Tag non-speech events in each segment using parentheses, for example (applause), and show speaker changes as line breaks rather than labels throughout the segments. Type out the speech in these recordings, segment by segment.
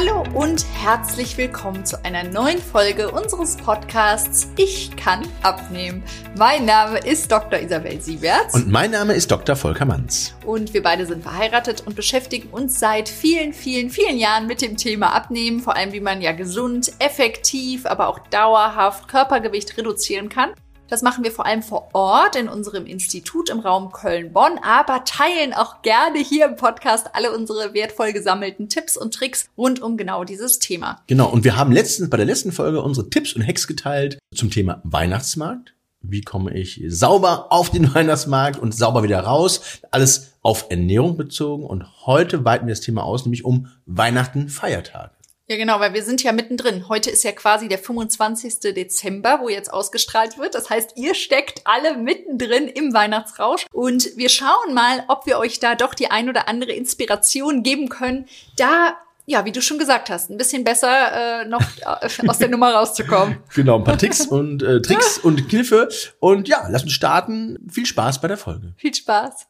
Hallo und herzlich willkommen zu einer neuen Folge unseres Podcasts Ich kann abnehmen. Mein Name ist Dr. Isabel Sieberts.
Und mein Name ist Dr. Volker Manns.
Und wir beide sind verheiratet und beschäftigen uns seit vielen, vielen, vielen Jahren mit dem Thema Abnehmen. Vor allem, wie man ja gesund, effektiv, aber auch dauerhaft Körpergewicht reduzieren kann. Das machen wir vor allem vor Ort in unserem Institut im Raum Köln-Bonn, aber teilen auch gerne hier im Podcast alle unsere wertvoll gesammelten Tipps und Tricks rund um genau dieses Thema.
Genau, und wir haben letztens bei der letzten Folge unsere Tipps und Hacks geteilt zum Thema Weihnachtsmarkt. Wie komme ich sauber auf den Weihnachtsmarkt und sauber wieder raus? Alles auf Ernährung bezogen. Und heute weiten wir das Thema aus, nämlich um Weihnachten, Feiertage.
Ja, genau, weil wir sind ja mittendrin. Heute ist ja quasi der 25. Dezember, wo jetzt ausgestrahlt wird. Das heißt, ihr steckt alle mittendrin im Weihnachtsrausch. Und wir schauen mal, ob wir euch da doch die ein oder andere Inspiration geben können, da ja, wie du schon gesagt hast, ein bisschen besser äh, noch äh, aus der Nummer rauszukommen. (laughs)
Genau, ein paar Ticks und äh, Tricks und Kniffe. Und ja, lass uns starten. Viel Spaß bei der Folge.
Viel Spaß.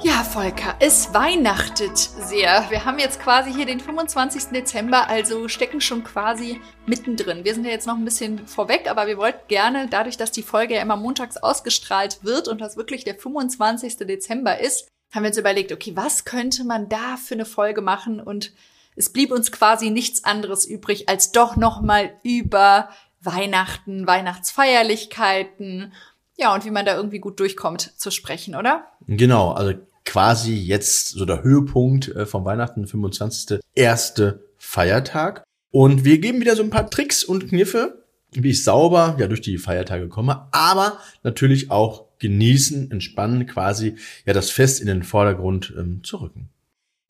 Ja, Volker, es weihnachtet sehr. Wir haben jetzt quasi hier den 25. Dezember, also stecken schon quasi mittendrin. Wir sind ja jetzt noch ein bisschen vorweg, aber wir wollten gerne, dadurch, dass die Folge ja immer montags ausgestrahlt wird und das wirklich der 25. Dezember ist, haben wir uns überlegt, okay, was könnte man da für eine Folge machen? Und es blieb uns quasi nichts anderes übrig, als doch nochmal über Weihnachten, Weihnachtsfeierlichkeiten ja, und wie man da irgendwie gut durchkommt zu sprechen, oder?
Genau, also quasi jetzt so der Höhepunkt äh, vom Weihnachten, 25. erste Feiertag. Und wir geben wieder so ein paar Tricks und Kniffe, wie ich sauber ja durch die Feiertage komme, aber natürlich auch genießen, entspannen, quasi ja das Fest in den Vordergrund ähm, zu rücken.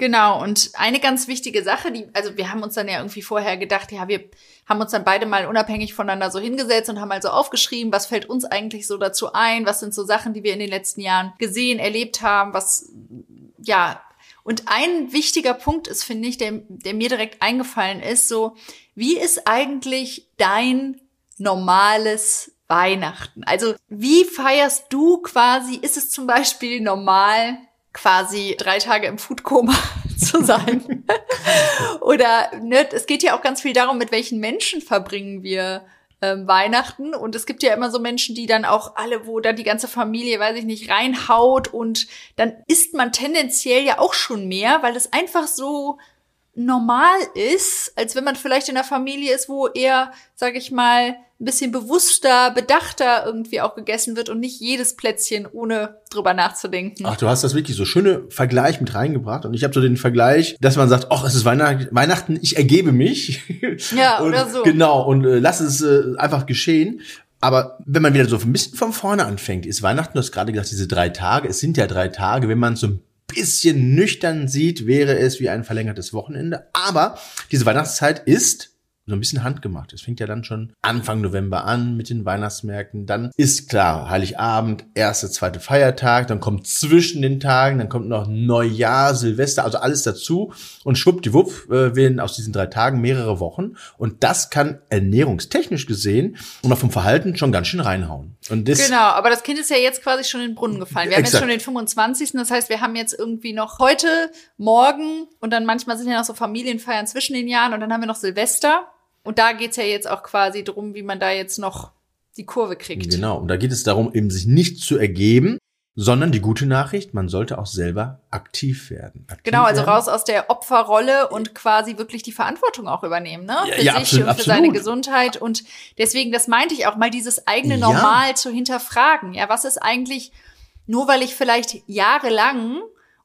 Genau, und eine ganz wichtige Sache, die, also wir haben uns dann ja irgendwie vorher gedacht, ja, wir haben uns dann beide mal unabhängig voneinander so hingesetzt und haben also aufgeschrieben, was fällt uns eigentlich so dazu ein, was sind so Sachen, die wir in den letzten Jahren gesehen, erlebt haben, was, ja, und ein wichtiger Punkt ist, finde ich, der, der mir direkt eingefallen ist, so, wie ist eigentlich dein normales Weihnachten? Also, wie feierst du quasi, ist es zum Beispiel normal, quasi drei Tage im Foodkoma (laughs) zu sein. (laughs) Oder ne, es geht ja auch ganz viel darum, mit welchen Menschen verbringen wir ähm, Weihnachten. Und es gibt ja immer so Menschen, die dann auch alle, wo dann die ganze Familie, weiß ich nicht, reinhaut und dann isst man tendenziell ja auch schon mehr, weil es einfach so normal ist, als wenn man vielleicht in einer Familie ist, wo eher, sag ich mal, ein bisschen bewusster, bedachter irgendwie auch gegessen wird und nicht jedes Plätzchen ohne drüber nachzudenken.
Ach, du hast das wirklich so schöne Vergleich mit reingebracht und ich habe so den Vergleich, dass man sagt, ach, es ist Weihnachten, ich ergebe mich. (laughs)
Ja,
und,
oder so.
Genau und äh, lass es äh, einfach geschehen. Aber wenn man wieder so ein bisschen von vorne anfängt, ist Weihnachten, du hast gerade gesagt, diese drei Tage, es sind ja drei Tage, wenn man so ein bisschen nüchtern sieht, wäre es wie ein verlängertes Wochenende. Aber diese Weihnachtszeit ist so ein bisschen handgemacht. Es fängt ja dann schon Anfang November an mit den Weihnachtsmärkten. Dann ist klar, Heiligabend, erste, zweite Feiertag, dann kommt zwischen den Tagen, dann kommt noch Neujahr, Silvester, also alles dazu. Und schwuppdiwupp äh, werden aus diesen drei Tagen mehrere Wochen. Und das kann ernährungstechnisch gesehen und auch vom Verhalten schon ganz schön reinhauen. Und das
genau, aber das Kind ist ja jetzt quasi schon in den Brunnen gefallen. Wir haben jetzt schon den 25. Das heißt, wir haben jetzt irgendwie noch heute, morgen und dann manchmal sind ja noch so Familienfeiern zwischen den Jahren und dann haben wir noch Silvester. Und da geht's ja jetzt auch quasi drum, wie man da jetzt noch die Kurve kriegt.
Genau, und da geht es darum, eben sich nicht zu ergeben, sondern die gute Nachricht, man sollte auch selber aktiv werden. Aktiv
genau, also
werden.
raus aus der Opferrolle und quasi wirklich die Verantwortung auch übernehmen, ne?
Ja,
Für
ja,
sich
absolut,
und für
absolut.
seine Gesundheit. Und deswegen, das meinte ich auch mal, dieses eigene
Ja.
Normal zu hinterfragen. Ja, was ist eigentlich, nur weil ich vielleicht jahrelang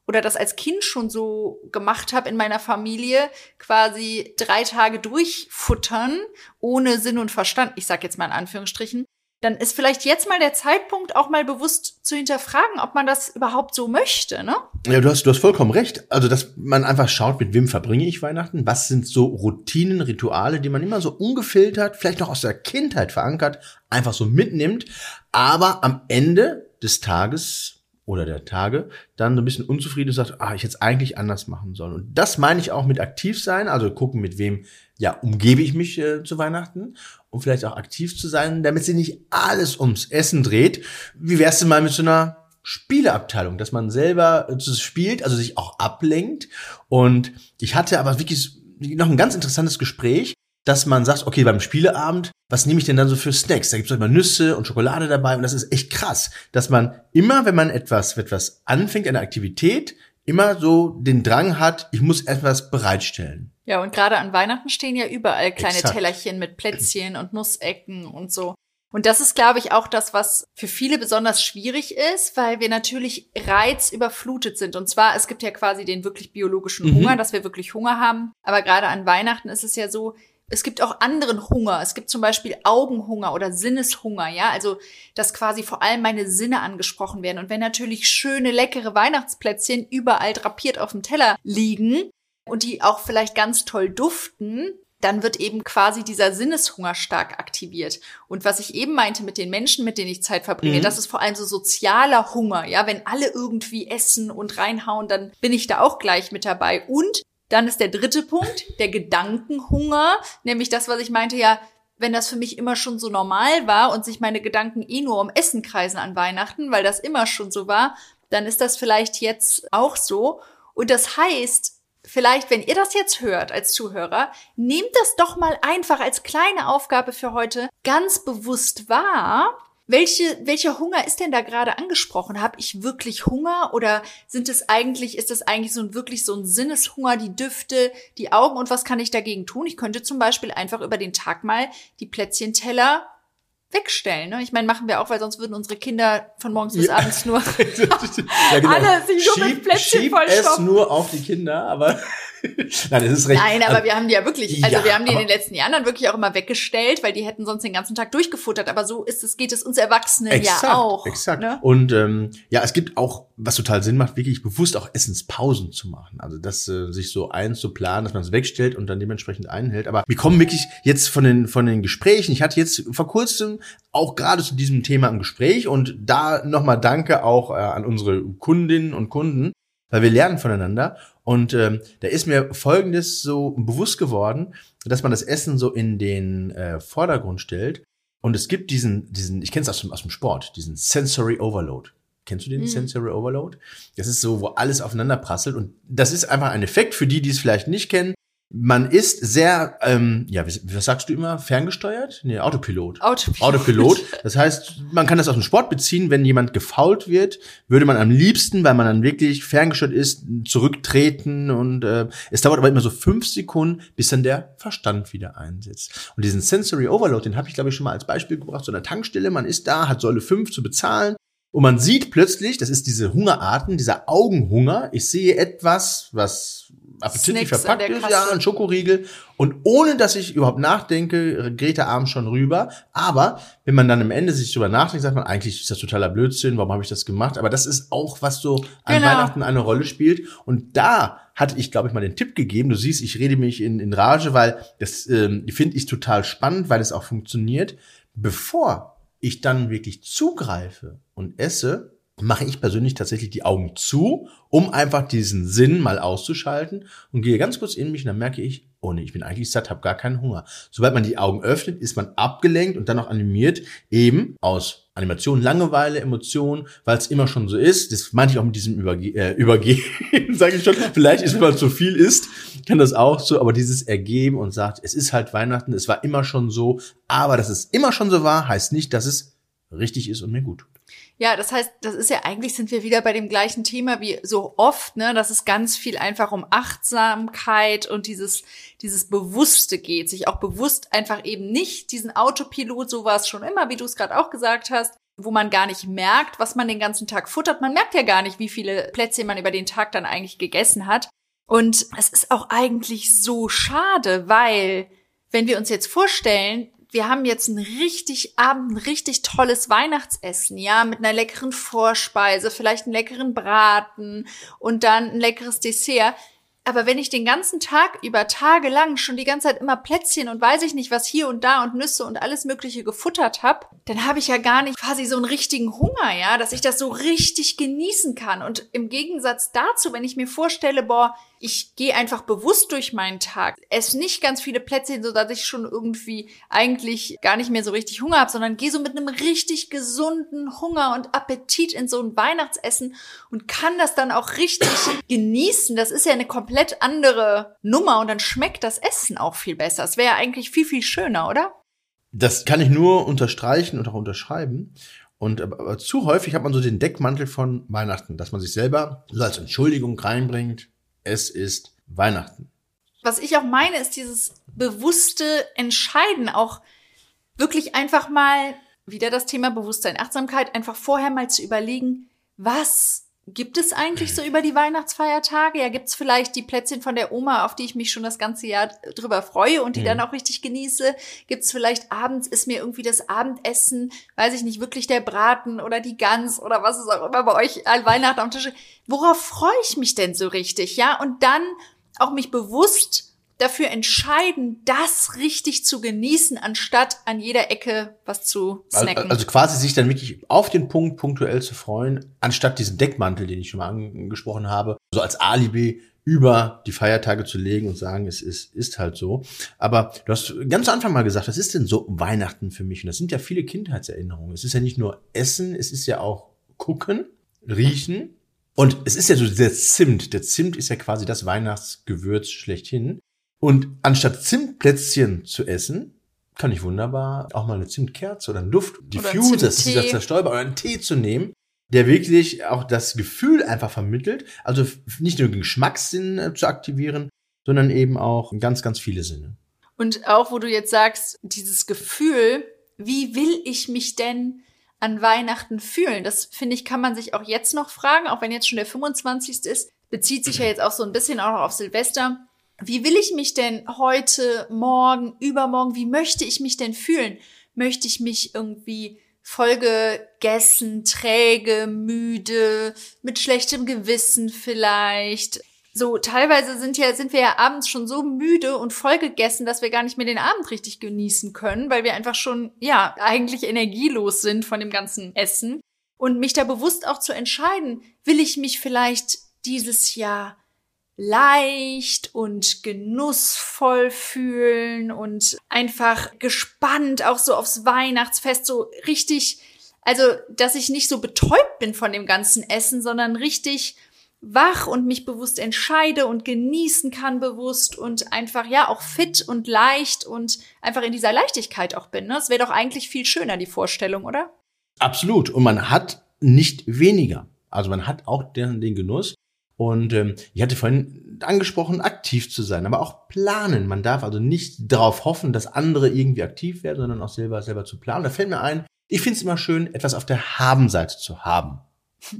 oder das als Kind schon so gemacht habe in meiner Familie, quasi drei Tage durchfuttern, ohne Sinn und Verstand, ich sag jetzt mal in Anführungsstrichen, dann ist vielleicht jetzt mal der Zeitpunkt, auch mal bewusst zu hinterfragen, ob man das überhaupt so möchte, ne?
Ja, du hast, du hast vollkommen recht. Also, dass man einfach schaut, mit wem verbringe ich Weihnachten? Was sind so Routinen, Rituale, die man immer so ungefiltert, vielleicht noch aus der Kindheit verankert, einfach so mitnimmt, aber am Ende des Tages oder der Tage dann so ein bisschen unzufrieden und sagt, ah, ich hätte es eigentlich anders machen sollen. Und das meine ich auch mit aktiv sein, also gucken, mit wem ja umgebe ich mich äh, zu Weihnachten und vielleicht auch aktiv zu sein, damit sich nicht alles ums Essen dreht. Wie wär's denn mal mit so einer Spieleabteilung, dass man selber äh, spielt, also sich auch ablenkt. Und ich hatte aber wirklich noch ein ganz interessantes Gespräch, dass man sagt, okay, beim Spieleabend, was nehme ich denn dann so für Snacks? Da gibt es immer Nüsse und Schokolade dabei und das ist echt krass, dass man immer, wenn man etwas, etwas anfängt, eine Aktivität, immer so den Drang hat, ich muss etwas bereitstellen.
Ja, und gerade an Weihnachten stehen ja überall kleine Exakt. Tellerchen mit Plätzchen und Nussecken und so. Und das ist, glaube ich, auch das, was für viele besonders schwierig ist, weil wir natürlich reizüberflutet sind. Und zwar, es gibt ja quasi den wirklich biologischen mhm. Hunger, dass wir wirklich Hunger haben. Aber gerade an Weihnachten ist es ja so, es gibt auch anderen Hunger. Es gibt zum Beispiel Augenhunger oder Sinneshunger, ja. Also, dass quasi vor allem meine Sinne angesprochen werden. Und wenn natürlich schöne, leckere Weihnachtsplätzchen überall drapiert auf dem Teller liegen und die auch vielleicht ganz toll duften, dann wird eben quasi dieser Sinneshunger stark aktiviert. Und was ich eben meinte mit den Menschen, mit denen ich Zeit verbringe, mhm. das ist vor allem so sozialer Hunger. Ja, wenn alle irgendwie essen und reinhauen, dann bin ich da auch gleich mit dabei. Und dann ist der dritte Punkt, der Gedankenhunger, nämlich das, was ich meinte, ja, wenn das für mich immer schon so normal war und sich meine Gedanken eh nur um Essen kreisen an Weihnachten, weil das immer schon so war, dann ist das vielleicht jetzt auch so. Und das heißt, vielleicht, wenn ihr das jetzt hört als Zuhörer, nehmt das doch mal einfach als kleine Aufgabe für heute ganz bewusst wahr welche, welcher Hunger ist denn da gerade angesprochen? Habe ich wirklich Hunger oder sind es eigentlich, ist es eigentlich so ein wirklich so ein Sinneshunger, die Düfte, die Augen und was kann ich dagegen tun? Ich könnte zum Beispiel einfach über den Tag mal die Plätzchenteller wegstellen. Ne? Ich meine, machen wir auch, weil sonst würden unsere Kinder von morgens bis ja. abends nur (laughs)
ja, genau. (laughs) alle sich nur mit Plätzchen schieb es nur auf die Kinder, aber (laughs)
Nein, das ist recht. Nein, aber wir haben die ja wirklich, also ja, wir haben die in den letzten Jahren dann wirklich auch immer weggestellt, weil die hätten sonst den ganzen Tag durchgefuttert. Aber so ist es, geht es uns Erwachsenen exakt, ja auch.
Exakt. Ne? Und ähm, ja, es gibt auch, was total Sinn macht, wirklich bewusst auch Essenspausen zu machen. Also das äh, sich so einzuplanen, dass man es wegstellt und dann dementsprechend einhält. Aber wir kommen wirklich jetzt von den von den Gesprächen. Ich hatte jetzt vor kurzem auch gerade zu diesem Thema ein Gespräch und da nochmal Danke auch äh, an unsere Kundinnen und Kunden, weil wir lernen voneinander. Und ähm, da ist mir Folgendes so bewusst geworden, dass man das Essen so in den äh, Vordergrund stellt. Und es gibt diesen, diesen, ich kenne es aus dem, aus dem Sport, diesen Sensory Overload. Kennst du den mhm. Sensory Overload? Das ist so, wo alles aufeinander prasselt. Und das ist einfach ein Effekt für die, die es vielleicht nicht kennen man ist sehr, ähm, ja, was sagst du immer, ferngesteuert? Nee, Autopilot.
Autopilot.
Autopilot. (laughs) Das heißt, man kann das aus dem Sport beziehen, wenn jemand gefault wird, würde man am liebsten, weil man dann wirklich ferngesteuert ist, zurücktreten und äh, es dauert aber immer so fünf Sekunden, bis dann der Verstand wieder einsetzt. Und diesen Sensory Overload, den habe ich glaube ich schon mal als Beispiel gebracht, so eine Tankstelle, man ist da, hat Säule 5 zu bezahlen, und man sieht plötzlich, das ist diese Hungerarten, dieser Augenhunger. Ich sehe etwas, was appetitlich Snacks verpackt ist, ja, ein Schokoriegel. Und ohne dass ich überhaupt nachdenke, geht der Arm schon rüber. Aber wenn man dann am Ende sich drüber nachdenkt, sagt man, eigentlich ist das totaler Blödsinn, warum habe ich das gemacht? Aber das ist auch, was so an genau. Weihnachten eine Rolle spielt. Und da hatte ich, glaube ich, mal den Tipp gegeben. Du siehst, ich rede mich in, in Rage, weil das ähm, finde ich total spannend, weil es auch funktioniert. Bevor ich dann wirklich zugreife und esse, mache ich persönlich tatsächlich die Augen zu, um einfach diesen Sinn mal auszuschalten und gehe ganz kurz in mich und dann merke ich, oh nee, ich bin eigentlich satt, habe gar keinen Hunger. Sobald man die Augen öffnet, ist man abgelenkt und dann auch animiert, eben aus Animation, Langeweile, Emotionen, weil es immer schon so ist. Das meinte ich auch mit diesem Überge äh, (laughs) Übergehen, sage ich schon. Vielleicht ist, wenn man zu viel isst, kann das auch so, aber dieses Ergeben und sagt, es ist halt Weihnachten, es war immer schon so, aber dass es immer schon so war, heißt nicht, dass es richtig ist und mir gut tut.
Ja, das heißt, das ist ja eigentlich sind wir wieder bei dem gleichen Thema wie so oft, ne, dass es ganz viel einfach um Achtsamkeit und dieses dieses Bewusste geht, sich auch bewusst einfach eben nicht diesen Autopilot, so war es schon immer, wie du es gerade auch gesagt hast, wo man gar nicht merkt, was man den ganzen Tag futtert. Man merkt ja gar nicht, wie viele Plätzchen man über den Tag dann eigentlich gegessen hat. Und es ist auch eigentlich so schade, weil wenn wir uns jetzt vorstellen, wir haben jetzt ein richtig Abend, ein richtig tolles Weihnachtsessen, ja, mit einer leckeren Vorspeise, vielleicht einen leckeren Braten und dann ein leckeres Dessert. Aber wenn ich den ganzen Tag über Tage lang schon die ganze Zeit immer Plätzchen und weiß ich nicht was hier und da und Nüsse und alles Mögliche gefuttert habe, dann habe ich ja gar nicht quasi so einen richtigen Hunger, ja, dass ich das so richtig genießen kann. Und im Gegensatz dazu, wenn ich mir vorstelle, boah, ich gehe einfach bewusst durch meinen Tag, esse nicht ganz viele Plätzchen, so dass ich schon irgendwie eigentlich gar nicht mehr so richtig Hunger habe, sondern gehe so mit einem richtig gesunden Hunger und Appetit in so ein Weihnachtsessen und kann das dann auch richtig genießen. Das ist ja eine komplett andere Nummer und dann schmeckt das Essen auch viel besser. Es wäre ja eigentlich viel, viel schöner, oder?
Das kann ich nur unterstreichen und auch unterschreiben. Und aber, aber zu häufig hat man so den Deckmantel von Weihnachten, dass man sich selber so als Entschuldigung reinbringt es ist Weihnachten.
Was ich auch meine, ist dieses bewusste Entscheiden, auch wirklich einfach mal, wieder das Thema Bewusstsein, Achtsamkeit, einfach vorher mal zu überlegen, was gibt es eigentlich so über die Weihnachtsfeiertage? Ja, gibt es vielleicht die Plätzchen von der Oma, auf die ich mich schon das ganze Jahr drüber freue und die mhm. dann auch richtig genieße? Gibt es vielleicht abends, ist mir irgendwie das Abendessen, weiß ich nicht, wirklich der Braten oder die Gans oder was ist auch immer bei euch an Weihnachten am Tisch? Worauf freue ich mich denn so richtig? Ja, und dann auch mich bewusst dafür entscheiden, das richtig zu genießen, anstatt an jeder Ecke was zu snacken.
Also quasi sich dann wirklich auf den Punkt punktuell zu freuen, anstatt diesen Deckmantel, den ich schon mal angesprochen habe, so als Alibi über die Feiertage zu legen und sagen, es ist, ist halt so. Aber du hast ganz zu Anfang mal gesagt, was ist denn so Weihnachten für mich? Und das sind ja viele Kindheitserinnerungen. Es ist ja nicht nur Essen, es ist ja auch Gucken, Riechen. Und es ist ja so der Zimt. Der Zimt ist ja quasi das Weihnachtsgewürz schlechthin. Und anstatt Zimtplätzchen zu essen, kann ich wunderbar auch mal eine Zimtkerze oder einen Duft, Diffuser, das ist dieser Zerstäuber, oder einen Tee zu nehmen, der wirklich auch das Gefühl einfach vermittelt. Also nicht nur den Geschmackssinn äh, zu aktivieren, sondern eben auch ganz, ganz viele Sinne.
Und auch, wo du jetzt sagst, dieses Gefühl, wie will ich mich denn an Weihnachten fühlen? Das finde ich, kann man sich auch jetzt noch fragen, auch wenn jetzt schon der 25. ist, bezieht sich ja (clears throat) jetzt auch so ein bisschen auch noch auf Silvester wie will ich mich denn heute, morgen, übermorgen, wie möchte ich mich denn fühlen? Möchte ich mich irgendwie vollgegessen, träge, müde, mit schlechtem Gewissen vielleicht? So, teilweise sind ja, sind wir ja abends schon so müde und vollgegessen, dass wir gar nicht mehr den Abend richtig genießen können, weil wir einfach schon, ja, eigentlich energielos sind von dem ganzen Essen. Und mich da bewusst auch zu entscheiden, will ich mich vielleicht dieses Jahr leicht und genussvoll fühlen und einfach gespannt auch so aufs Weihnachtsfest, so richtig, also, dass ich nicht so betäubt bin von dem ganzen Essen, sondern richtig wach und mich bewusst entscheide und genießen kann bewusst und einfach ja auch fit und leicht und einfach in dieser Leichtigkeit auch bin. Ne? Das wäre doch eigentlich viel schöner, die Vorstellung, oder?
Absolut. Und man hat nicht weniger. Also man hat auch den, den Genuss. Und ähm, ich hatte vorhin angesprochen, aktiv zu sein, aber auch planen. Man darf also nicht darauf hoffen, dass andere irgendwie aktiv werden, sondern auch selber selber zu planen. Da fällt mir ein, ich finde es immer schön, etwas auf der Haben-Seite zu haben.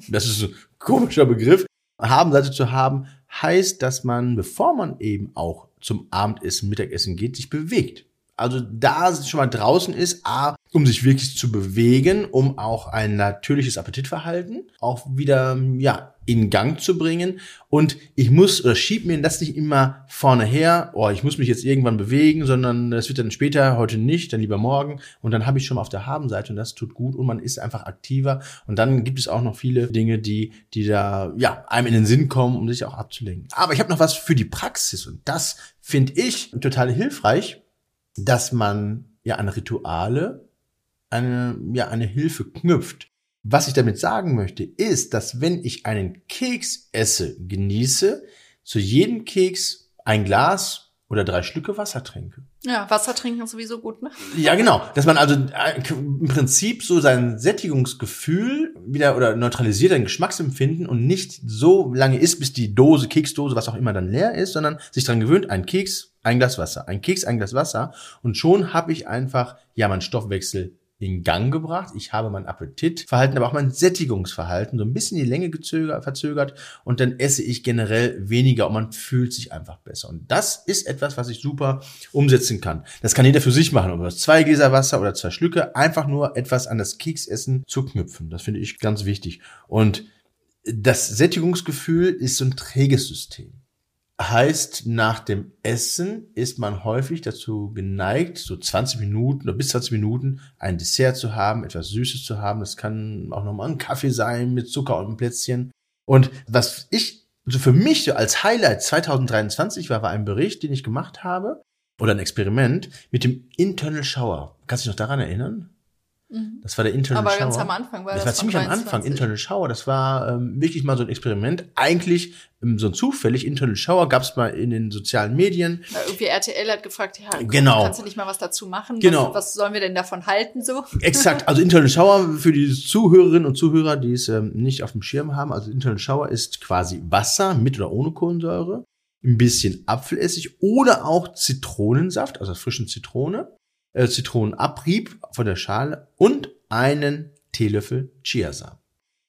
Das ist ein komischer Begriff. Haben-Seite zu haben heißt, dass man, bevor man eben auch zum Abendessen, Mittagessen geht, sich bewegt. Also da schon mal draußen ist, a, um sich wirklich zu bewegen, um auch ein natürliches Appetitverhalten auch wieder, ja, in Gang zu bringen. Und ich muss oder schieb mir das nicht immer vorne her, oh, ich muss mich jetzt irgendwann bewegen, sondern es wird dann später, heute nicht, dann lieber morgen. Und dann habe ich schon mal auf der Habenseite und das tut gut und man ist einfach aktiver. Und dann gibt es auch noch viele Dinge, die, die da, ja, einem in den Sinn kommen, um sich auch abzulenken. Aber ich habe noch was für die Praxis und das finde ich total hilfreich dass man ja an Rituale eine, ja, eine Hilfe knüpft. Was ich damit sagen möchte, ist, dass wenn ich einen Keks esse, genieße, zu jedem Keks ein Glas oder drei Schlücke Wasser trinke.
Ja, Wasser trinken ist sowieso gut, ne?
Ja, genau. Dass man also äh, im Prinzip so sein Sättigungsgefühl wieder oder neutralisiert, ein Geschmacksempfinden und nicht so lange isst, bis die Dose, Keksdose, was auch immer dann leer ist, sondern sich daran gewöhnt, ein Keks, ein Glas Wasser, ein Keks, ein Glas Wasser und schon habe ich einfach, ja, mein Stoffwechsel in Gang gebracht. Ich habe mein Appetitverhalten, aber auch mein Sättigungsverhalten so ein bisschen die Länge gezögert, verzögert und dann esse ich generell weniger und man fühlt sich einfach besser. Und das ist etwas, was ich super umsetzen kann. Das kann jeder für sich machen, ob zwei Gläser Wasser oder zwei Schlücke, einfach nur etwas an das Keksessen zu knüpfen. Das finde ich ganz wichtig. Und das Sättigungsgefühl ist so ein träges System. Heißt, nach dem Essen ist man häufig dazu geneigt, so 20 Minuten oder bis 20 Minuten ein Dessert zu haben, etwas Süßes zu haben. Das kann auch nochmal ein Kaffee sein mit Zucker und ein Plätzchen. Und was ich also für mich so als Highlight 2023 war, war ein Bericht, den ich gemacht habe oder ein Experiment mit dem Internal Shower. Kannst du dich noch daran erinnern?
Mhm.
Das war der Internal
Aber
Shower.
ganz am Anfang war
das.
das
war ziemlich am Anfang,
23.
Internal Shower. Das war ähm, wirklich mal so ein Experiment. Eigentlich ähm, so zufällig, Internal Shower gab es mal in den sozialen Medien.
Na, irgendwie RTL hat gefragt, ja, komm,
Genau.
kannst du nicht mal was dazu machen?
Genau.
Was, was sollen wir denn davon halten so?
Exakt, also Internal Shower für die Zuhörerinnen und Zuhörer, die es ähm, nicht auf dem Schirm haben. Also Internal Shower ist quasi Wasser mit oder ohne Kohlensäure, ein bisschen Apfelessig oder auch Zitronensaft, also frischen Zitrone, äh, Zitronenabrieb von der Schale und einen Teelöffel Chiasamen.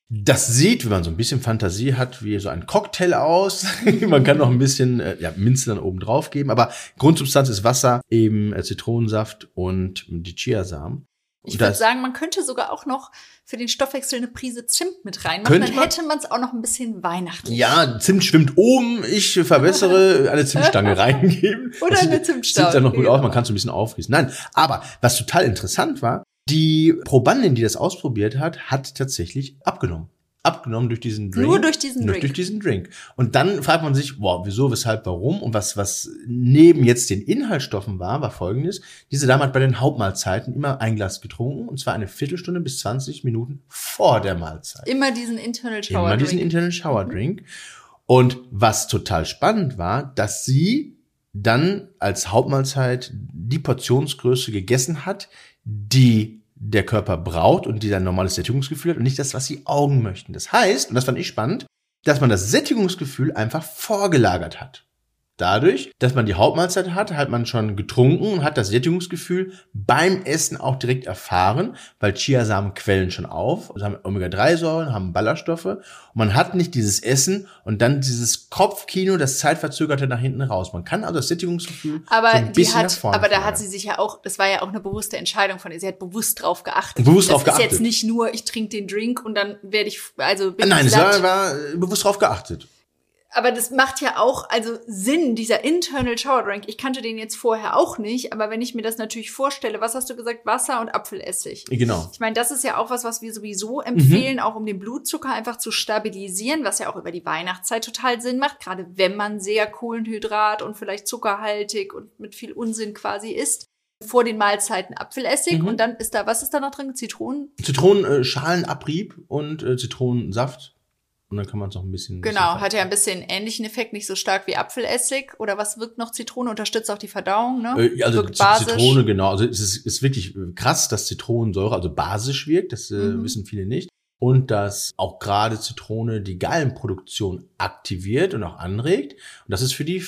Das sieht, wenn man so ein bisschen Fantasie hat, wie so ein Cocktail aus. (laughs) man kann noch ein bisschen äh, ja, Minze dann oben drauf geben, aber Grundsubstanz ist Wasser, eben äh, Zitronensaft und die Chiasamen.
Ich würde sagen, man könnte sogar auch noch für den Stoffwechsel eine Prise Zimt mit reinmachen. Dann hätte man es auch noch ein bisschen weihnachtlich.
Ja, Zimt schwimmt oben. Ich verbessere eine Zimtstange (laughs) reingeben.
Oder eine Zimtstange,
Sieht dann noch gut aus. Man kann es ein bisschen aufgießen. Nein, aber was total interessant war, die Probandin, die das ausprobiert hat, hat tatsächlich abgenommen. Abgenommen durch diesen Drink.
Nur durch diesen
Nur
Drink.
durch diesen Drink. Und dann fragt man sich, wow, wieso, weshalb, warum? Und was, was neben jetzt den Inhaltsstoffen war, war folgendes. Diese Dame hat bei den Hauptmahlzeiten immer ein Glas getrunken, und zwar eine Viertelstunde bis 20 Minuten vor der Mahlzeit.
Immer diesen Internal Shower
Immer diesen
Drink.
Internal Shower Drink. Und was total spannend war, dass sie dann als Hauptmahlzeit die Portionsgröße gegessen hat, die der Körper braucht und die ein normales Sättigungsgefühl hat und nicht das, was die Augen möchten. Das heißt, und das fand ich spannend, dass man das Sättigungsgefühl einfach vorgelagert hat. Dadurch, dass man die Hauptmahlzeit hat, hat man schon getrunken und hat das Sättigungsgefühl beim Essen auch direkt erfahren, weil Chiasamen quellen schon auf, also haben Omega-3-Säuren, haben Ballaststoffe und man hat nicht dieses Essen und dann dieses Kopfkino, das zeitverzögerte nach hinten raus. Man kann also das Sättigungsgefühl
Aber
so ein
die
bisschen nach
hat,
vorne
aber da hat sie sich ja auch, das war ja auch eine bewusste Entscheidung von ihr. Sie hat bewusst drauf geachtet.
Bewusst
das
drauf
ist
geachtet.
jetzt nicht nur, ich trinke den Drink und dann werde ich, also bin
Nein,
ich
es war, war bewusst drauf geachtet.
Aber das macht ja auch, also Sinn, dieser Internal Shower Drink. Ich kannte den jetzt vorher auch nicht, aber wenn ich mir das natürlich vorstelle, was hast du gesagt? Wasser und Apfelessig.
Genau.
Ich meine, das ist ja auch was, was wir sowieso
Mhm.
empfehlen, auch um den Blutzucker einfach zu stabilisieren, was ja auch über die Weihnachtszeit total Sinn macht, gerade wenn man sehr Kohlenhydrat und vielleicht zuckerhaltig und mit viel Unsinn quasi isst. Vor den Mahlzeiten Apfelessig
Mhm.
und dann ist da, was ist da noch drin? Zitronen?
Zitronenschalenabrieb und äh, Zitronensaft. Und dann kann man es noch ein bisschen.
Genau,
bisschen
hat ja ein bisschen ähnlichen Effekt, nicht so stark wie Apfelessig. Oder was wirkt noch Zitrone? Unterstützt auch die Verdauung, ne?
Äh, Also
wirkt
Zitrone, genau. Also es ist, ist wirklich krass, dass Zitronensäure, also basisch wirkt, das äh,
Mhm.
wissen viele nicht. Und dass auch gerade Zitrone die Gallenproduktion aktiviert und auch anregt. Und das ist für die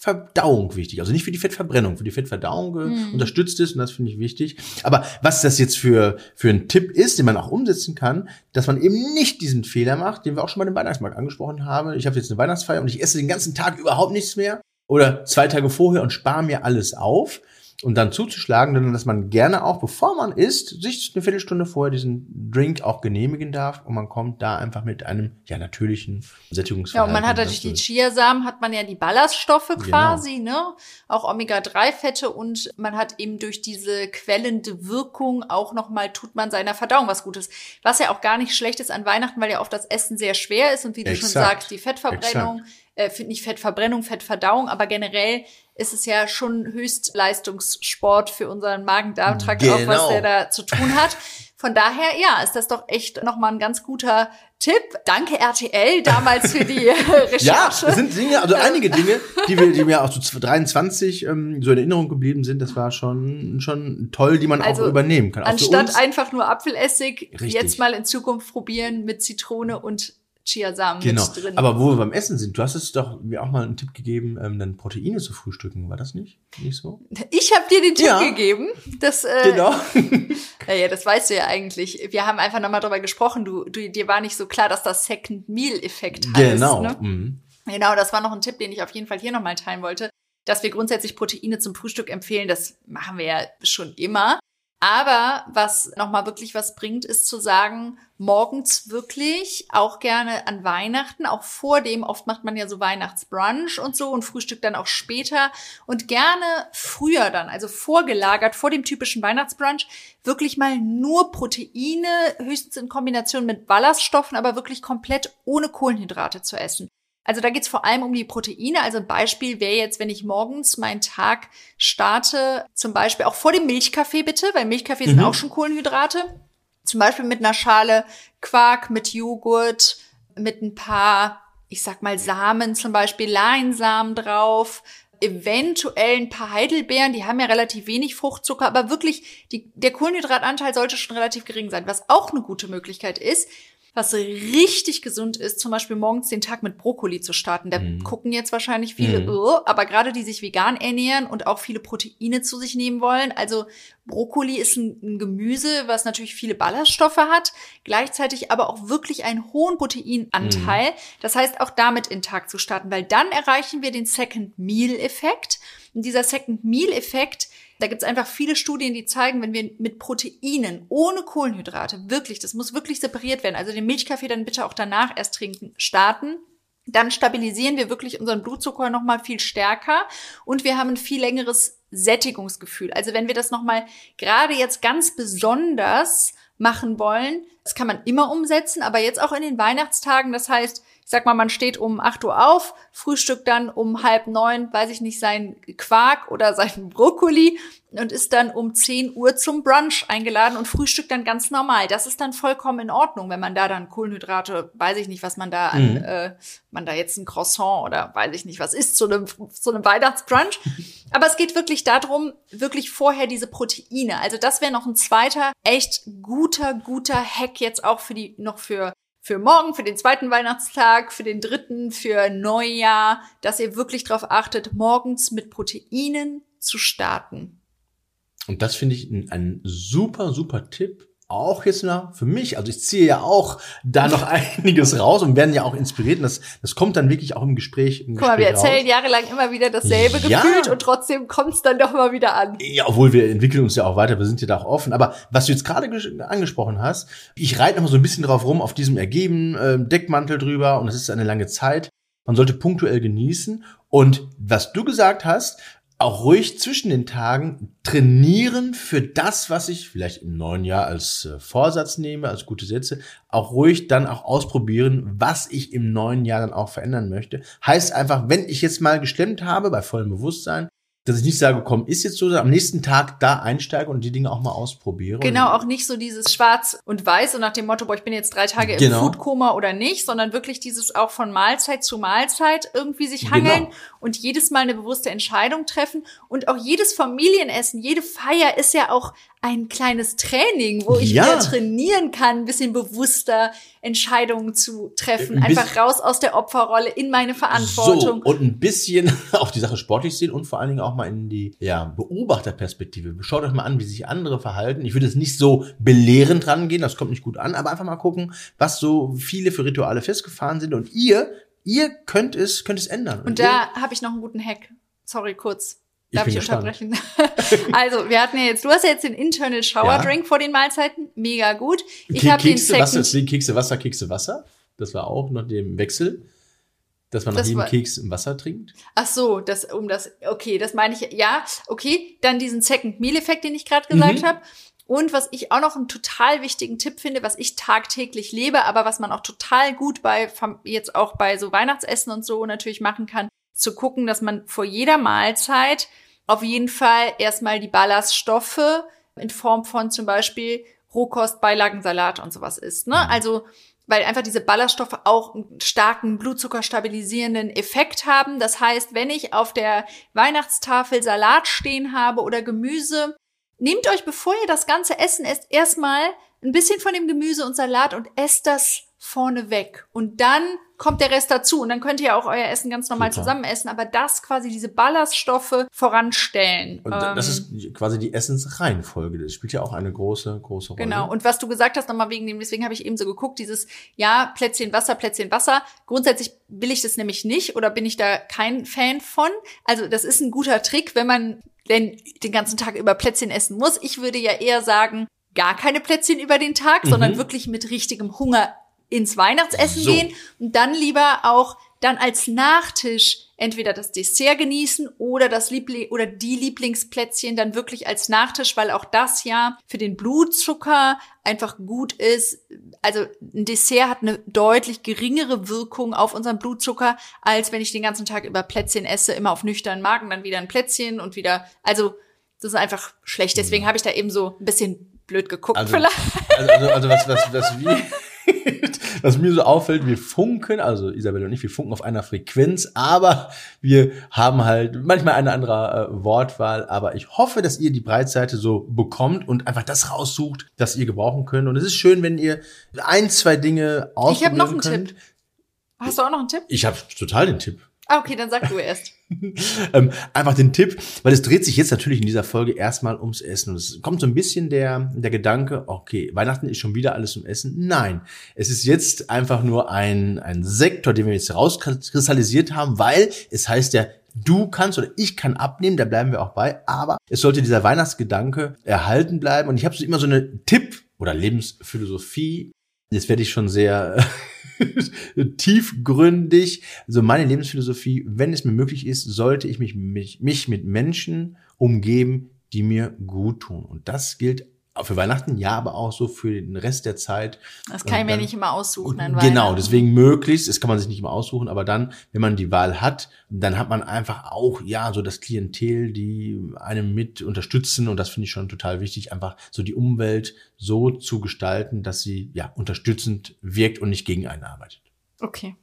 Fettverdauung wichtig. Also nicht für die Fettverbrennung, für die Fettverdauung
Mhm.
unterstützt es und das finde ich wichtig. Aber was das jetzt für, für ein Tipp ist, den man auch umsetzen kann, dass man eben nicht diesen Fehler macht, den wir auch schon mal im Weihnachtsmarkt angesprochen haben. Ich habe jetzt eine Weihnachtsfeier und ich esse den ganzen Tag überhaupt nichts mehr oder zwei Tage vorher und spare mir alles auf und dann zuzuschlagen, sondern dass man gerne auch, bevor man isst, sich eine Viertelstunde vorher diesen Drink auch genehmigen darf und man kommt da einfach mit einem ja natürlichen
Ja,
Sättigungsverhalten.
und man hat natürlich die Chiasamen, hat man ja die Ballaststoffe
Genau.
quasi, ne? Auch Omega-3-Fette und man hat eben durch diese quellende Wirkung auch nochmal, tut man seiner Verdauung was Gutes. Was ja auch gar nicht schlecht ist an Weihnachten, weil ja oft das Essen sehr schwer ist und wie du schon
Exakt.
sagst, die Fettverbrennung, äh, nicht Fettverbrennung, Fettverdauung, aber generell ist es ja schon Höchstleistungssport für unseren Magen-Darm-Trakt, auch was
Genau.
der da zu tun hat. Von daher, ja, ist das doch echt nochmal ein ganz guter Tipp. Danke RTL damals für die (laughs) (laughs) Recherche.
Ja, das sind Dinge, also einige Dinge, die wir, die mir auch so 23 ähm, so in Erinnerung geblieben sind, das war schon, schon toll, die man
Also,
auch übernehmen kann. Auch
Anstatt einfach nur Apfelessig,
Richtig.
jetzt mal in Zukunft probieren mit Zitrone und Chiasamen
Genau.
mit drin.
Aber wo wir beim Essen sind, du hast es doch mir auch mal einen Tipp gegeben, ähm, dann Proteine zu frühstücken, war das nicht? Nicht so?
ich habe dir den Tipp
Ja.
gegeben. Das, äh,
Genau. (laughs)
Naja, das weißt du ja eigentlich. Wir haben einfach nochmal drüber gesprochen. Du, du, dir war nicht so klar, dass das Second Meal-Effekt heißt.
genau.
Ne?
Mhm.
Genau, das war noch ein Tipp, den ich auf jeden Fall hier nochmal teilen wollte, dass wir grundsätzlich Proteine zum Frühstück empfehlen. Das machen wir ja schon immer. Aber was nochmal wirklich was bringt, ist zu sagen, morgens wirklich, auch gerne an Weihnachten, auch vor dem, oft macht man ja so Weihnachtsbrunch und so und Frühstück dann auch später und gerne früher dann, also vorgelagert, vor dem typischen Weihnachtsbrunch, wirklich mal nur Proteine, höchstens in Kombination mit Ballaststoffen, aber wirklich komplett ohne Kohlenhydrate zu essen. Also da geht's vor allem um die Proteine. Also ein Beispiel wäre jetzt, wenn ich morgens meinen Tag starte, zum Beispiel auch vor dem Milchkaffee bitte, weil Milchkaffee mhm. sind auch schon Kohlenhydrate. Zum Beispiel mit einer Schale Quark, mit Joghurt, mit ein paar, ich sag mal, Samen, zum Beispiel Leinsamen drauf, eventuell ein paar Heidelbeeren, die haben ja relativ wenig Fruchtzucker, aber wirklich, die, der Kohlenhydratanteil sollte schon relativ gering sein. Was auch eine gute Möglichkeit ist, was richtig gesund ist, zum Beispiel morgens den Tag mit Brokkoli zu starten. Da mhm. gucken jetzt wahrscheinlich viele, mhm. oh, aber gerade die sich vegan ernähren und auch viele Proteine zu sich nehmen wollen. Also Brokkoli ist ein, ein Gemüse, was natürlich viele Ballaststoffe hat, gleichzeitig aber auch wirklich einen hohen Proteinanteil. Mhm. Das heißt, auch damit in den Tag zu starten, weil dann erreichen wir den Second Meal Effekt. Und dieser Second Meal Effekt da gibt's einfach viele Studien, die zeigen, wenn wir mit Proteinen, ohne Kohlenhydrate, wirklich, das muss wirklich separiert werden, also den Milchkaffee dann bitte auch danach erst trinken, starten, dann stabilisieren wir wirklich unseren Blutzucker noch mal viel stärker und wir haben ein viel längeres Sättigungsgefühl. Also wenn wir das noch mal gerade jetzt ganz besonders machen wollen, das kann man immer umsetzen, aber jetzt auch in den Weihnachtstagen, das heißt, ich sag mal, man steht um 8 Uhr auf, Frühstück dann um halb neun, weiß ich nicht, sein Quark oder sein Brokkoli und ist dann um 10 Uhr zum Brunch eingeladen und frühstückt dann ganz normal. Das ist dann vollkommen in Ordnung, wenn man da dann Kohlenhydrate, weiß ich nicht, was man da an, mhm. äh, man da jetzt ein Croissant oder weiß ich nicht, was ist zu einem, zu einem Weihnachtsbrunch. Aber es geht wirklich darum, wirklich vorher diese Proteine. Also das wäre noch ein zweiter, echt guter, guter Hack jetzt auch für die, noch für für morgen, für den zweiten Weihnachtstag, für den dritten, für Neujahr, dass ihr wirklich darauf achtet, morgens mit Proteinen zu starten.
Und das finde ich ein, ein super, super Tipp auch jetzt noch für mich, also ich ziehe ja auch da noch (laughs) einiges raus und werden ja auch inspiriert und das, das kommt dann wirklich auch im Gespräch. Im
Guck mal, wir erzählen raus. jahrelang immer wieder dasselbe ja. gefühlt und trotzdem kommt es dann doch mal wieder an.
Ja, obwohl wir entwickeln uns ja auch weiter, wir sind ja da auch offen. Aber was du jetzt gerade angesprochen hast, ich reite noch mal so ein bisschen drauf rum, auf diesem Ergeben, äh, Deckmantel drüber und es ist eine lange Zeit. Man sollte punktuell genießen. Und was du gesagt hast, auch ruhig zwischen den Tagen trainieren für das, was ich vielleicht im neuen Jahr als äh, Vorsatz nehme, als gute Sätze, auch ruhig dann auch ausprobieren, was ich im neuen Jahr dann auch verändern möchte. Heißt einfach, wenn ich jetzt mal gestemmt habe, bei vollem Bewusstsein, dass ich nicht sage, komm, ist jetzt so, am nächsten Tag da einsteige und die Dinge auch mal ausprobiere.
Genau, auch nicht so dieses Schwarz und Weiß und nach dem Motto, boah, ich bin jetzt drei Tage im genau. Foodkoma oder nicht, sondern wirklich dieses auch von Mahlzeit zu Mahlzeit irgendwie sich hangeln genau. und jedes Mal eine bewusste Entscheidung treffen und auch jedes Familienessen, jede Feier ist ja auch ein kleines Training, wo ich ja. wieder trainieren kann, ein bisschen bewusster Entscheidungen zu treffen, ein einfach raus aus der Opferrolle in meine Verantwortung.
So, und ein bisschen (laughs) auch die Sache sportlich sehen und vor allen Dingen auch mal in die ja, Beobachterperspektive. Schaut euch mal an, wie sich andere verhalten. Ich würde es nicht so belehrend rangehen, das kommt nicht gut an, aber einfach mal gucken, was so viele für Rituale festgefahren sind und ihr, ihr könnt es, könnt es ändern.
Und, und da habe ich noch einen guten Hack. Sorry, kurz. Darf ich, ich unterbrechen? (laughs) also, wir hatten ja jetzt, du hast ja jetzt den Internal Shower ja. Drink vor den Mahlzeiten. Mega gut.
Ich habe den Second. Wasser, Kekse Wasser, Kekse Wasser. Das war auch noch dem Wechsel. Dass man nach jedem Keks im Wasser trinkt?
Ach so, das um das okay, das meine ich ja, okay, dann diesen Second Meal Effekt, den ich gerade gesagt mhm. habe. Und was ich auch noch einen total wichtigen Tipp finde, was ich tagtäglich lebe, aber was man auch total gut bei jetzt auch bei so Weihnachtsessen und so natürlich machen kann, zu gucken, dass man vor jeder Mahlzeit auf jeden Fall erstmal die Ballaststoffe in Form von zum Beispiel Rohkost, Beilagen, Salat und sowas isst. Ne? Mhm. Also weil einfach diese Ballaststoffe auch einen starken blutzuckerstabilisierenden Effekt haben. Das heißt, wenn ich auf der Weihnachtstafel Salat stehen habe oder Gemüse, nehmt euch, bevor ihr das ganze Essen esst, erstmal ein bisschen von dem Gemüse und Salat und esst das vorne weg. Und dann kommt der Rest dazu. Und dann könnt ihr auch euer Essen ganz normal
Super.
zusammen essen. Aber das quasi diese Ballaststoffe voranstellen.
Und das
Ähm,
ist quasi die Essensreihenfolge. Das spielt ja auch eine große, große Rolle.
Genau. Und was du gesagt hast, nochmal wegen dem, deswegen habe ich eben so geguckt, dieses, ja, Plätzchen Wasser, Plätzchen Wasser. Grundsätzlich will ich das nämlich nicht oder bin ich da kein Fan von. Also das ist ein guter Trick, wenn man denn den ganzen Tag über Plätzchen essen muss. Ich würde ja eher sagen, gar keine Plätzchen über den Tag, sondern wirklich mit richtigem Hunger ins Weihnachtsessen
So.
gehen und dann lieber auch dann als Nachtisch entweder das Dessert genießen oder das Liebling oder die Lieblingsplätzchen dann wirklich als Nachtisch, weil auch das ja für den Blutzucker einfach gut ist. Also ein Dessert hat eine deutlich geringere Wirkung auf unseren Blutzucker, als wenn ich den ganzen Tag über Plätzchen esse, immer auf nüchternen Magen, dann wieder ein Plätzchen und wieder, also das ist einfach schlecht. Deswegen habe ich da eben so ein bisschen blöd geguckt
Also,
vielleicht.
also, also, also was, was, was, wir, (laughs) was mir so auffällt, wir funken, also Isabel und ich, wir funken auf einer Frequenz, aber wir haben halt manchmal eine andere äh, Wortwahl, aber ich hoffe, dass ihr die Breitseite so bekommt und einfach das raussucht, das ihr gebrauchen könnt. Und es ist schön, wenn ihr ein, zwei Dinge ausprobieren
Ich habe noch einen
könnt.
Tipp. Hast du auch noch einen Tipp?
Ich habe total den Tipp.
Ah, okay, dann sag du erst. (laughs)
ähm, einfach den Tipp, weil es dreht sich jetzt natürlich in dieser Folge erstmal ums Essen. Und es kommt so ein bisschen der, der Gedanke, okay, Weihnachten ist schon wieder alles um Essen. Nein, es ist jetzt einfach nur ein, ein Sektor, den wir jetzt rauskristallisiert haben, weil es heißt ja, du kannst oder ich kann abnehmen, da bleiben wir auch bei, aber es sollte dieser Weihnachtsgedanke erhalten bleiben. Und ich habe so immer so eine Tipp- oder Lebensphilosophie. Jetzt werde ich schon sehr (laughs) tiefgründig. Also meine Lebensphilosophie, wenn es mir möglich ist, sollte ich mich, mich, mich mit Menschen umgeben, die mir gut tun. Und das gilt für Weihnachten, ja, aber auch so für den Rest der Zeit.
Das kann ich mir nicht immer aussuchen. an
Genau, deswegen möglichst, das kann man sich nicht immer aussuchen, aber dann, wenn man die Wahl hat, dann hat man einfach auch, ja, so das Klientel, die einem mit unterstützen und das finde ich schon total wichtig, einfach so die Umwelt so zu gestalten, dass sie, ja, unterstützend wirkt und nicht gegen einen arbeitet.
Okay.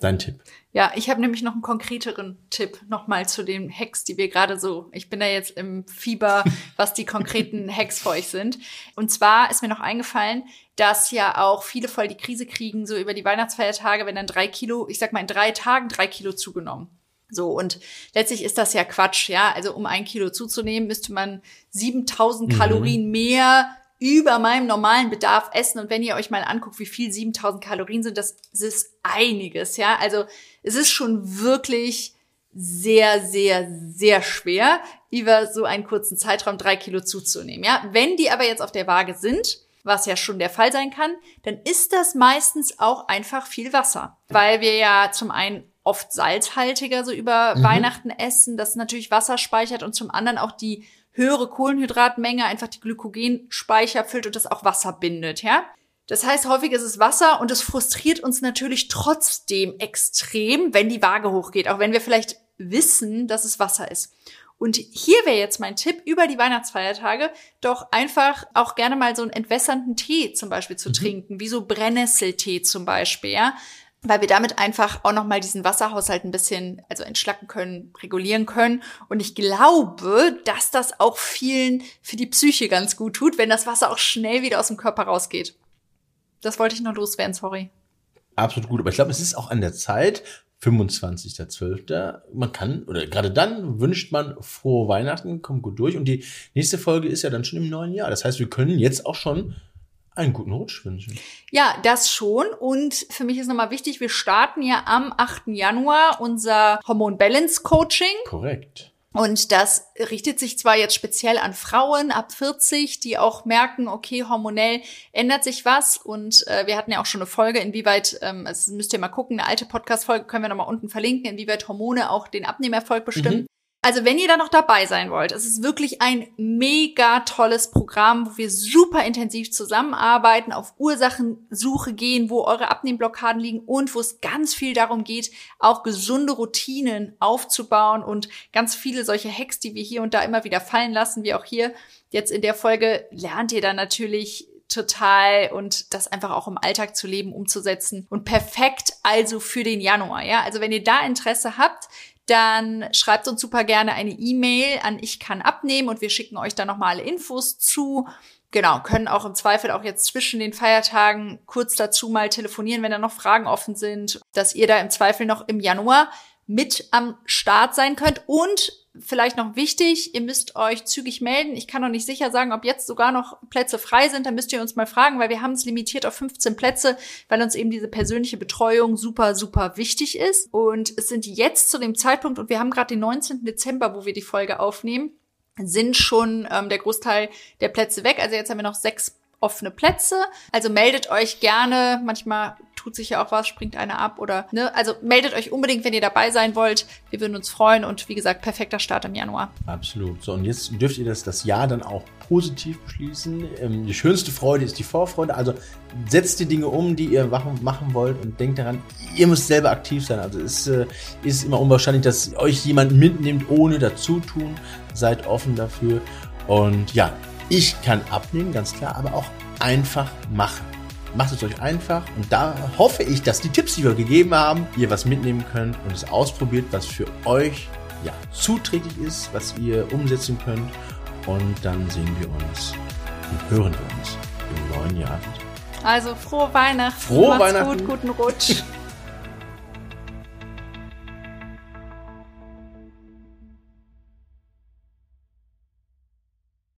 Dein Tipp.
Ja, ich habe nämlich noch einen konkreteren Tipp nochmal zu den Hacks, die wir gerade so, ich bin da jetzt im Fieber, (laughs) was die konkreten Hacks für euch sind. Und zwar ist mir noch eingefallen, dass ja auch viele voll die Krise kriegen, so über die Weihnachtsfeiertage, wenn dann drei Kilo, ich sag mal in drei Tagen drei Kilo zugenommen. So, und letztlich ist das ja Quatsch, ja. Also um ein Kilo zuzunehmen, müsste man 7000 Kalorien mehr über meinem normalen Bedarf essen. Und wenn ihr euch mal anguckt, wie viel 7000 Kalorien sind, das ist einiges, ja. Also es ist schon wirklich sehr, sehr, sehr schwer, über so einen kurzen Zeitraum drei Kilo zuzunehmen, ja. Wenn die aber jetzt auf der Waage sind, was ja schon der Fall sein kann, dann ist das meistens auch einfach viel Wasser. Weil wir ja zum einen oft salzhaltiger so über Weihnachten essen, das natürlich Wasser speichert und zum anderen auch die höhere Kohlenhydratmenge einfach die Glykogenspeicher füllt und das auch Wasser bindet, ja. Das heißt, häufig ist es Wasser und es frustriert uns natürlich trotzdem extrem, wenn die Waage hochgeht, auch wenn wir vielleicht wissen, dass es Wasser ist. Und hier wäre jetzt mein Tipp, über die Weihnachtsfeiertage doch einfach auch gerne mal so einen entwässernden Tee zum Beispiel zu trinken, wie so Brennnesseltee zum Beispiel, ja. Weil wir damit einfach auch nochmal diesen Wasserhaushalt ein bisschen, also entschlacken können, regulieren können. Und ich glaube, dass das auch vielen für die Psyche ganz gut tut, wenn das Wasser auch schnell wieder aus dem Körper rausgeht. Das wollte ich noch loswerden, sorry.
Absolut gut. Aber ich glaube, es ist auch an der Zeit, 25.12. Man kann, oder gerade dann wünscht man frohe Weihnachten, kommt gut durch. Und die nächste Folge ist ja dann schon im neuen Jahr. Das heißt, wir können jetzt auch schon einen guten Rutsch wünschen.
Ja, das schon. Und für mich ist nochmal wichtig, wir starten ja am 8. Januar unser Hormon Balance Coaching.
Korrekt.
Und das richtet sich zwar jetzt speziell an Frauen ab 40, die auch merken, okay, hormonell ändert sich was. Und äh, wir hatten ja auch schon eine Folge, inwieweit, ähm, das müsst ihr mal gucken, eine alte Podcast-Folge können wir nochmal unten verlinken, inwieweit Hormone auch den Abnehmerfolg bestimmen. Also wenn ihr da noch dabei sein wollt, es ist wirklich ein mega tolles Programm, wo wir super intensiv zusammenarbeiten, auf Ursachensuche gehen, wo eure Abnehmblockaden liegen und wo es ganz viel darum geht, auch gesunde Routinen aufzubauen und ganz viele solche Hacks, die wir hier und da immer wieder fallen lassen, wie auch hier jetzt in der Folge, lernt ihr dann natürlich total und das einfach auch im Alltag zu leben, umzusetzen und perfekt also für den Januar, ja? Also wenn ihr da Interesse habt, dann schreibt uns super gerne eine E-Mail an ich kann abnehmen und wir schicken euch dann nochmal alle Infos zu. genau, können auch im Zweifel auch jetzt zwischen den Feiertagen kurz dazu mal telefonieren, wenn da noch Fragen offen sind, dass ihr da im Zweifel noch im Januar mit am Start sein könnt. Und vielleicht noch wichtig, ihr müsst euch zügig melden. Ich kann noch nicht sicher sagen, ob jetzt sogar noch Plätze frei sind. Da müsst ihr uns mal fragen, weil wir haben es limitiert auf 15 Plätze, weil uns eben diese persönliche Betreuung super, super wichtig ist. Und es sind jetzt zu dem Zeitpunkt, und wir haben gerade den 19. Dezember, wo wir die Folge aufnehmen, sind schon ähm, der Großteil der Plätze weg. Also jetzt haben wir noch sechs offene Plätze. Also meldet euch gerne. Manchmal tut sich ja auch was, springt einer ab oder ne. Also meldet euch unbedingt, wenn ihr dabei sein wollt. Wir würden uns freuen und wie gesagt, perfekter Start im Januar.
Absolut. So, und jetzt dürft ihr das, das Jahr dann auch positiv beschließen. Ähm, die schönste Freude ist die Vorfreude. Also setzt die Dinge um, die ihr machen, wollt und denkt daran, ihr müsst selber aktiv sein. Also es äh, ist immer unwahrscheinlich, dass euch jemand mitnimmt ohne dazutun. Seid offen dafür. Und ja, ich kann abnehmen, ganz klar, aber auch einfach machen. Macht es euch einfach und da hoffe ich, dass die Tipps, die wir gegeben haben, ihr was mitnehmen könnt und es ausprobiert, was für euch ja, zuträglich ist, was ihr umsetzen könnt. Und dann sehen wir uns und hören wir uns im neuen Jahr
wieder. Also frohe Weihnachten.
Frohe Macht's Weihnachten.
gut, guten Rutsch. (laughs)